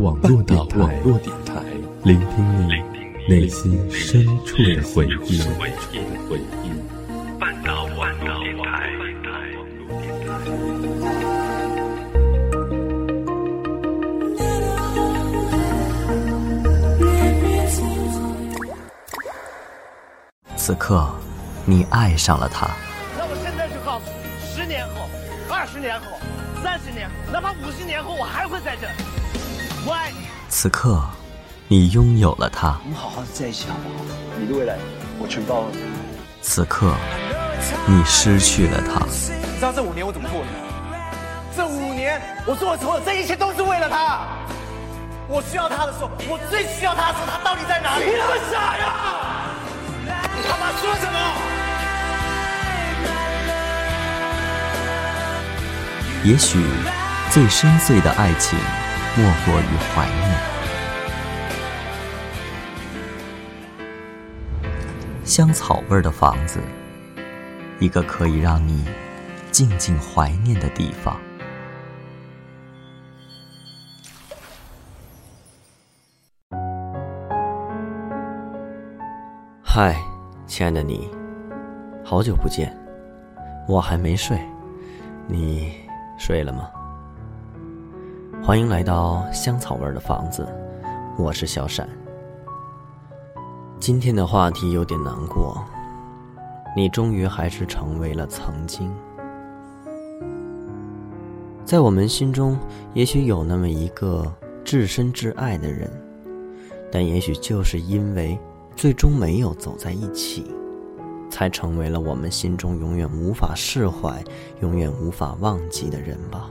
网络电台，聆听你内心深处的回忆。半岛网络电台。此刻，你爱上了他。那我现在就告诉你，十年后、二十年后、三十年后，哪怕五十年后，我还会在这。我爱你。此刻，你拥有了他。我们好好的在一起好不好？你的未来，我全包了。此刻，你失去了他。你知道这五年我怎么过的？这五年我做的所有，这一切都是为了他。我需要他的时候，我最需要他的时候，他到底在哪里？你那么傻呀！你他妈说什么？也许，最深邃的爱情，莫过于怀念。香草味的房子，一个可以让你静静怀念的地方。嗨，亲爱的你，好久不见，我还没睡，你睡了吗？欢迎来到香草味的房子，我是小闪。今天的话题有点难过，你终于还是成为了曾经。在我们心中，也许有那么一个至深至爱的人，但也许就是因为最终没有走在一起，才成为了我们心中永远无法释怀、永远无法忘记的人吧。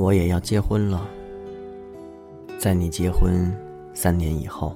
我也要结婚了。在你结婚三年以后，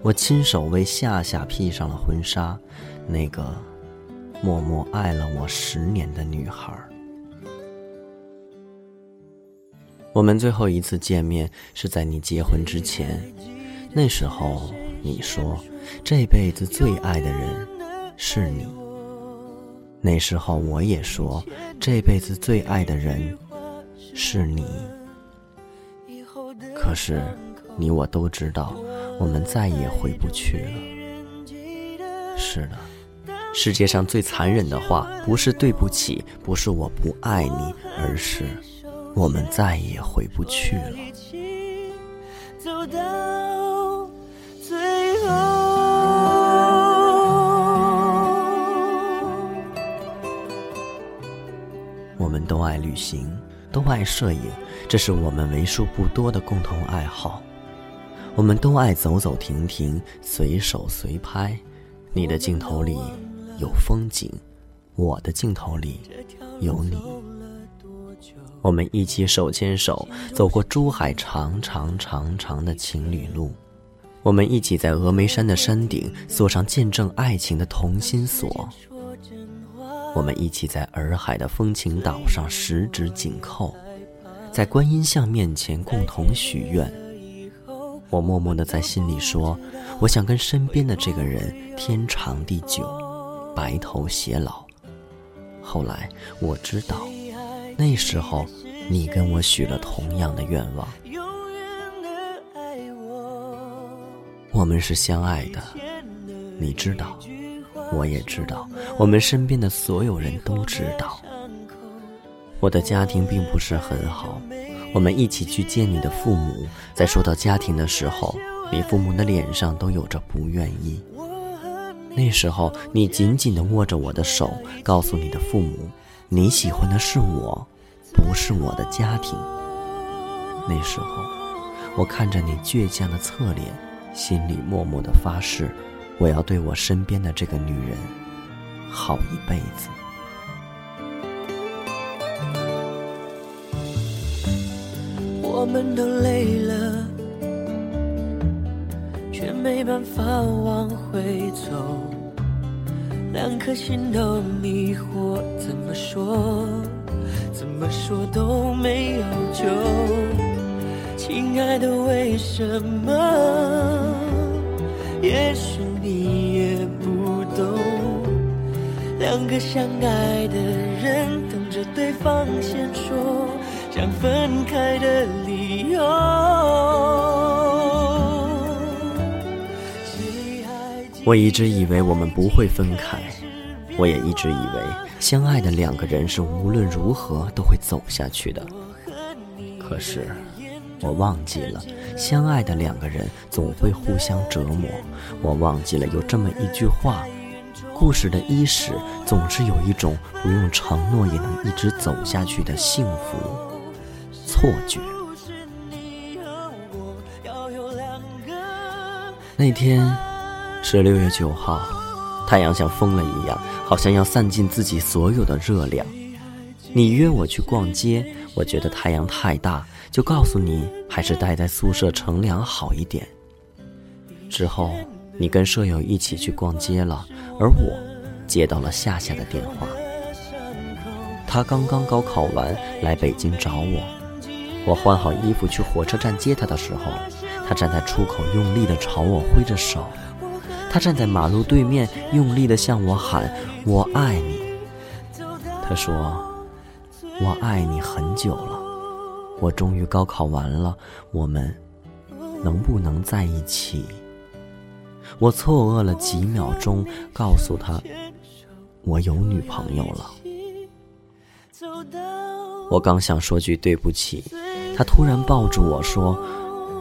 我亲手为夏夏披上了婚纱，那个默默爱了我十年的女孩。我们最后一次见面是在你结婚之前，那时候你说这辈子最爱的人是你。那时候我也说这辈子最爱的人是你。可是，你我都知道，我们再也回不去了。是的，世界上最残忍的话，不是对不起，不是我不爱你，而是我们再也回不去了。走到最后。我们都爱旅行，都爱摄影，这是我们为数不多的共同爱好。我们都爱走走停停，随手随拍。你的镜头里有风景，我的镜头里有你。我们一起手牵手走过珠海长长长长的情侣路，我们一起在峨眉山的山顶锁上见证爱情的同心锁。我们一起在洱海的风情岛上十指紧扣，在观音像面前共同许愿。我默默地在心里说：“我想跟身边的这个人天长地久，白头偕老。”后来我知道，那时候你跟我许了同样的愿望。我们是相爱的，你知道。我也知道，我们身边的所有人都知道，我的家庭并不是很好。我们一起去见你的父母，在说到家庭的时候，你父母的脸上都有着不愿意。那时候，你紧紧地握着我的手，告诉你的父母，你喜欢的是我，不是我的家庭。那时候，我看着你倔强的侧脸，心里默默地发誓。我要对我身边的这个女人好一辈子。我们都累了，却没办法往回走，两颗心都迷惑，怎么说，怎么说都没有救。亲爱的，为什么？也许两个相爱的人等着对方先说。想分开的理由。我一直以为我们不会分开，我也一直以为相爱的两个人是无论如何都会走下去的。可是，我忘记了，相爱的两个人总会互相折磨。我忘记了有这么一句话：故事的伊始总是有一种不用承诺也能一直走下去的幸福。错觉。那天是六月九号，太阳像疯了一样，好像要散尽自己所有的热量。你约我去逛街，我觉得太阳太大，就告诉你还是待在宿舍乘凉好一点。之后，你跟舍友一起去逛街了，而我接到了夏夏的电话，他刚刚高考完，来北京找我。我换好衣服去火车站接他的时候，他站在出口用力地朝我挥着手。他站在马路对面用力地向我喊：“我爱你。”他说：“我爱你很久了。”我终于高考完了，我们能不能在一起？我错愕了几秒钟，告诉他：“我有女朋友了。”我刚想说句对不起。他突然抱住我说：“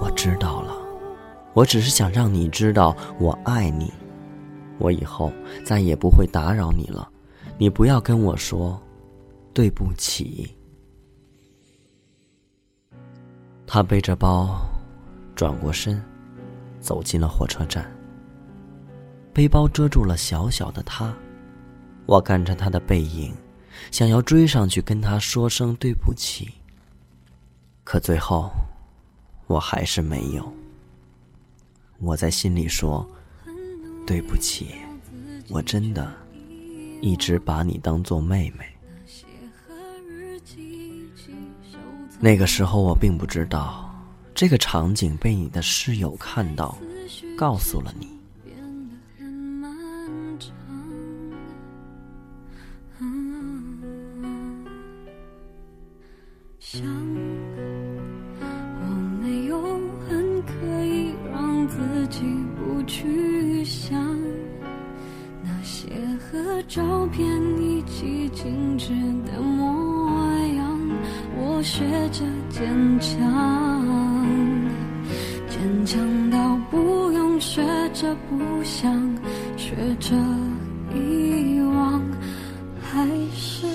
我知道了，我只是想让你知道我爱你。我以后再也不会打扰你了，你不要跟我说对不起。”他背着包，转过身，走进了火车站。背包遮住了小小的他，我看着他的背影，想要追上去跟他说声对不起。可最后，我还是没有。我在心里说：“对不起，我真的一直把你当做妹妹。”那个时候我并不知道，这个场景被你的室友看到，告诉了你。坚强，坚强到不用学着不想，学着遗忘，还是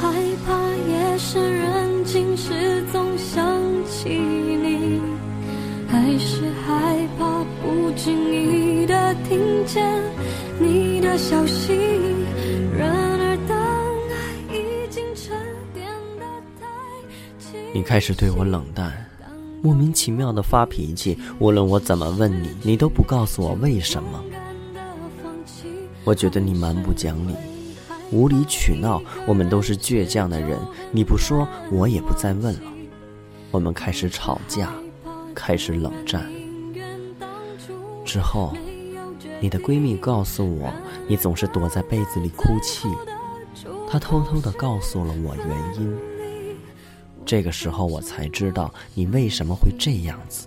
害怕夜深人静时总想起你，还是害怕不经意的听见你的消息。开始对我冷淡，莫名其妙的发脾气。无论我怎么问你，你都不告诉我为什么。我觉得你蛮不讲理，无理取闹。我们都是倔强的人，你不说，我也不再问了。我们开始吵架，开始冷战。之后，你的闺蜜告诉我，你总是躲在被子里哭泣。她偷偷的告诉了我原因。这个时候我才知道你为什么会这样子。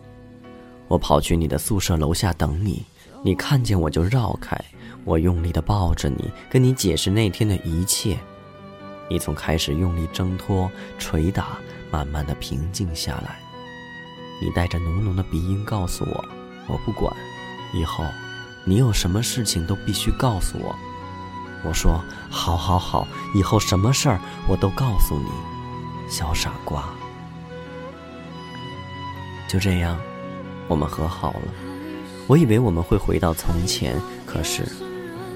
我跑去你的宿舍楼下等你，你看见我就绕开。我用力的抱着你，跟你解释那天的一切。你从开始用力挣脱、捶打，慢慢的平静下来。你带着浓浓的鼻音告诉我：“我不管，以后你有什么事情都必须告诉我。”我说：“好，好，好，以后什么事儿我都告诉你。”小傻瓜，就这样，我们和好了。我以为我们会回到从前，可是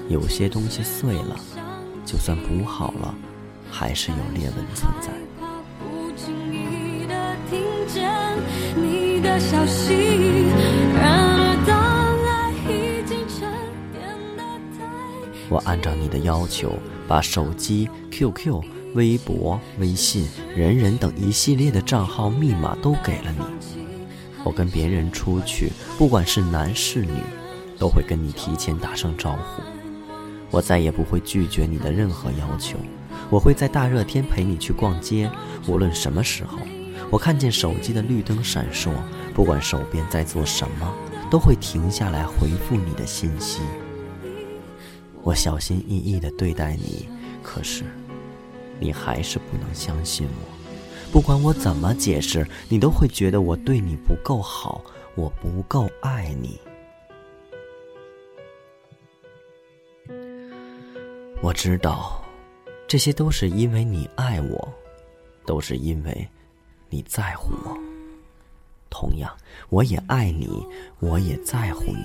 有些东西碎了，就算补好了，还是有裂纹存在。我按照你的要求，把手机、QQ、微博、微信、人人等一系列的账号密码都给了你。我跟别人出去，不管是男是女，都会跟你提前打声招呼。我再也不会拒绝你的任何要求。我会在大热天陪你去逛街，无论什么时候，我看见手机的绿灯闪烁，不管手边在做什么，都会停下来回复你的信息。我小心翼翼地对待你，可是，你还是不能相信我。不管我怎么解释，你都会觉得我对你不够好，我不够爱你。我知道，这些都是因为你爱我，都是因为你在乎我。同样，我也爱你，我也在乎你。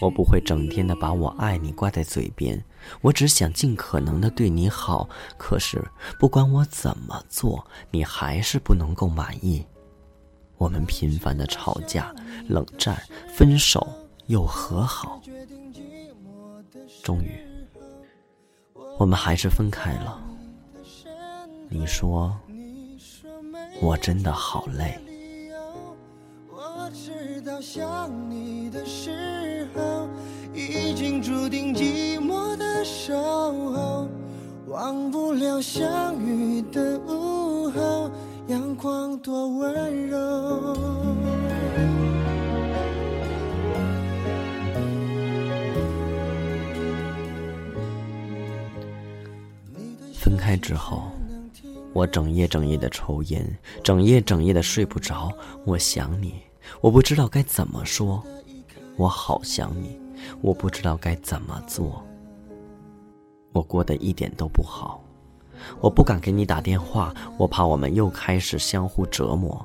我不会整天的把我爱你挂在嘴边，我只想尽可能的对你好。可是不管我怎么做，你还是不能够满意。我们频繁的吵架、冷战、分手又和好，终于，我们还是分开了。你说，我真的好累。已经注定寂寞守候，忘不了相遇的午后，阳光多温柔。分开之后，我整夜整夜的抽烟，整夜整夜的睡不着。我想你，我不知道该怎么说，我好想你。我不知道该怎么做。我过得一点都不好，我不敢给你打电话，我怕我们又开始相互折磨。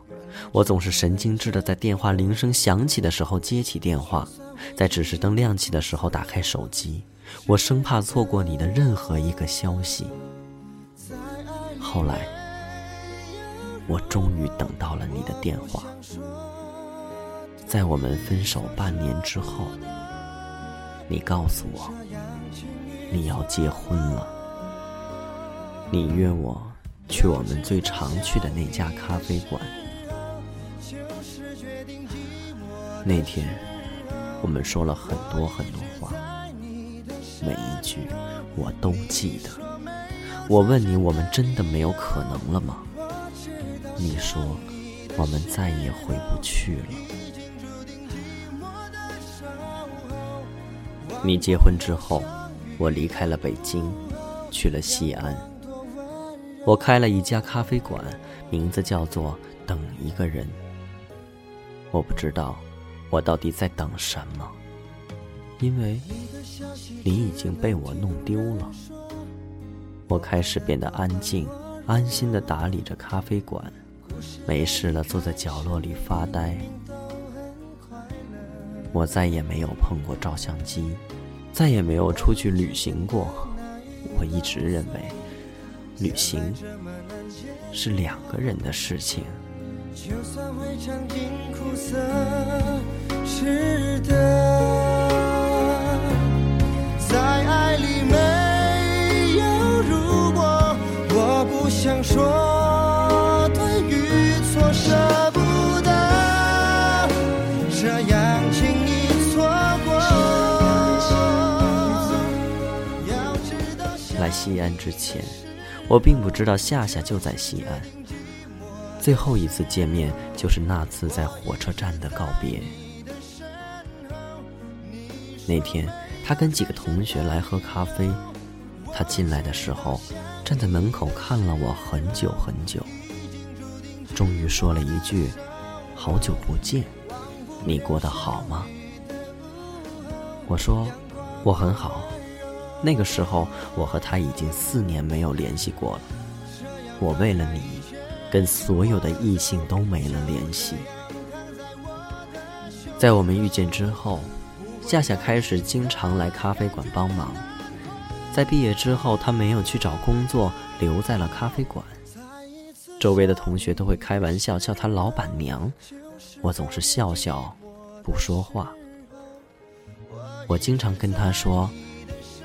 我总是神经质的在电话铃声响起的时候接起电话，在指示灯亮起的时候打开手机，我生怕错过你的任何一个消息。后来，我终于等到了你的电话，在我们分手半年之后。你告诉我，你要结婚了。你约我去我们最常去的那家咖啡馆。那天，我们说了很多很多话，每一句我都记得。我问你，我们真的没有可能了吗？你说，我们再也回不去了。你结婚之后，我离开了北京，去了西安。我开了一家咖啡馆，名字叫做“等一个人”。我不知道，我到底在等什么，因为你已经被我弄丢了。我开始变得安静，安心的打理着咖啡馆，没事了坐在角落里发呆。我再也没有碰过照相机，再也没有出去旅行过。我一直认为，旅行是两个人的事情。就算会尝尽苦涩，是的，在爱里没有如果，我不想说西安之前，我并不知道夏夏就在西安。最后一次见面就是那次在火车站的告别。那天，他跟几个同学来喝咖啡。他进来的时候，站在门口看了我很久很久，终于说了一句：“好久不见，你过得好吗？”我说：“我很好。”那个时候，我和他已经四年没有联系过了。我为了你，跟所有的异性都没了联系。在我们遇见之后，夏夏开始经常来咖啡馆帮忙。在毕业之后，他没有去找工作，留在了咖啡馆。周围的同学都会开玩笑叫她老板娘，我总是笑笑，不说话。我经常跟她说：“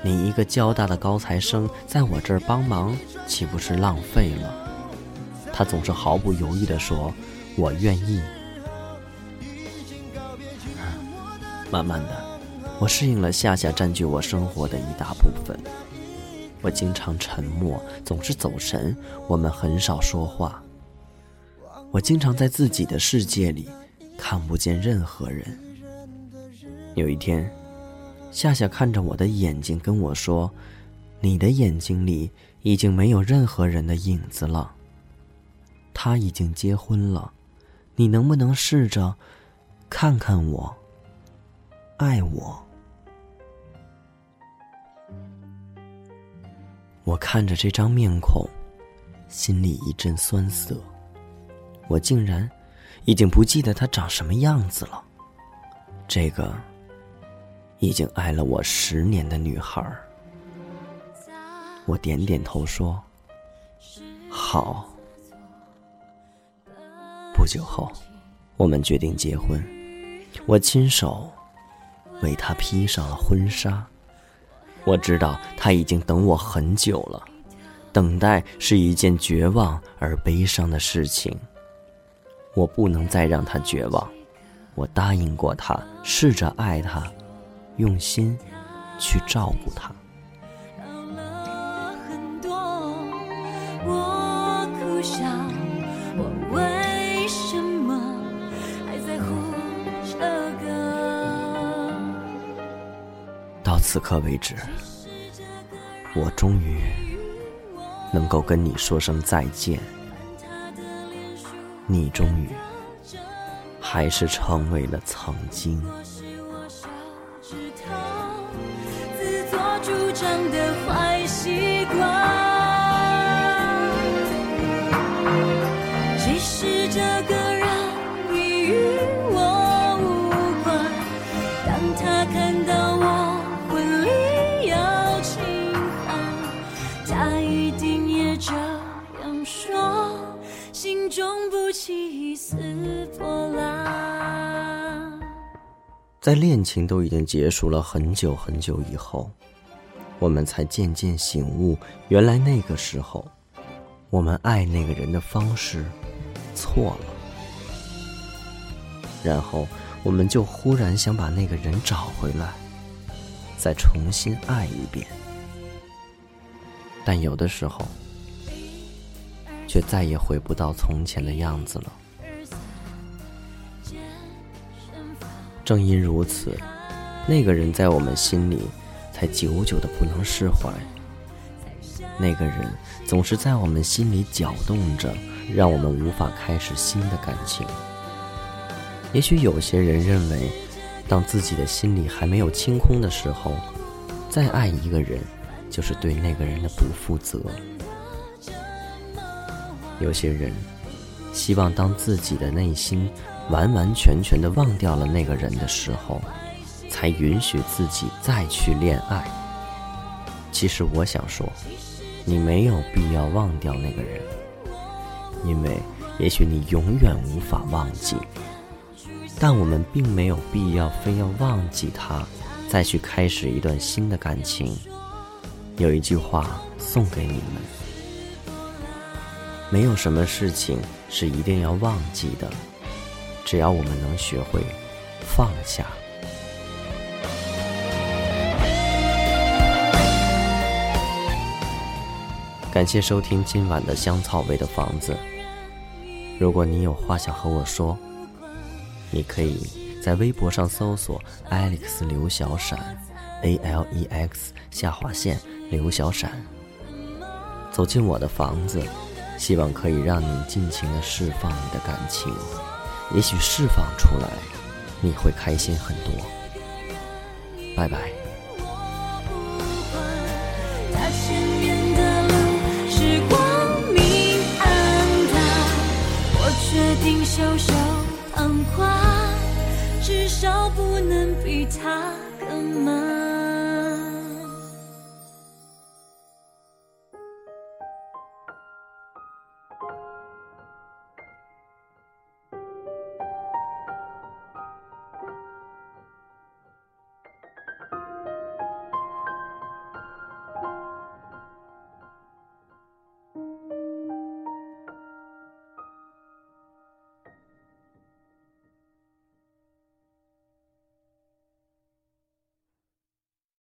你一个交大的高材生，在我这儿帮忙，岂不是浪费了？”他总是毫不犹豫地说：“我愿意。”慢慢的，我适应了夏夏占据我生活的一大部分。我经常沉默，总是走神，我们很少说话。我经常在自己的世界里看不见任何人。有一天，夏夏看着我的眼睛跟我说：“你的眼睛里已经没有任何人的影子了。他已经结婚了，你能不能试着看看我？”爱我，我看着这张面孔，心里一阵酸涩。我竟然已经不记得他长什么样子了。这个已经爱了我十年的女孩儿，我点点头说：“好。”不久后，我们决定结婚，我亲手。为她披上了婚纱，我知道她已经等我很久了。等待是一件绝望而悲伤的事情。我不能再让他绝望。我答应过他，试着爱他，用心去照顾他。到此刻为止，我终于能够跟你说声再见。你终于还是成为了曾经。在恋情都已经结束了很久很久以后，我们才渐渐醒悟，原来那个时候，我们爱那个人的方式错了。然后，我们就忽然想把那个人找回来，再重新爱一遍。但有的时候，却再也回不到从前的样子了。正因如此，那个人在我们心里才久久的不能释怀。那个人总是在我们心里搅动着，让我们无法开始新的感情。也许有些人认为，当自己的心里还没有清空的时候，再爱一个人，就是对那个人的不负责。有些人希望当自己的内心。完完全全的忘掉了那个人的时候，才允许自己再去恋爱。其实我想说，你没有必要忘掉那个人，因为也许你永远无法忘记。但我们并没有必要非要忘记他，再去开始一段新的感情。有一句话送给你们：没有什么事情是一定要忘记的。只要我们能学会放下。感谢收听今晚的香草味的房子。如果你有话想和我说，你可以在微博上搜索 “Alex 刘小闪 ”，A L E X 下划线刘小闪，走进我的房子，希望可以让你尽情的释放你的感情。也许释放出来，你会开心很多。拜拜。决定袖手旁观，至少不能比他更慢。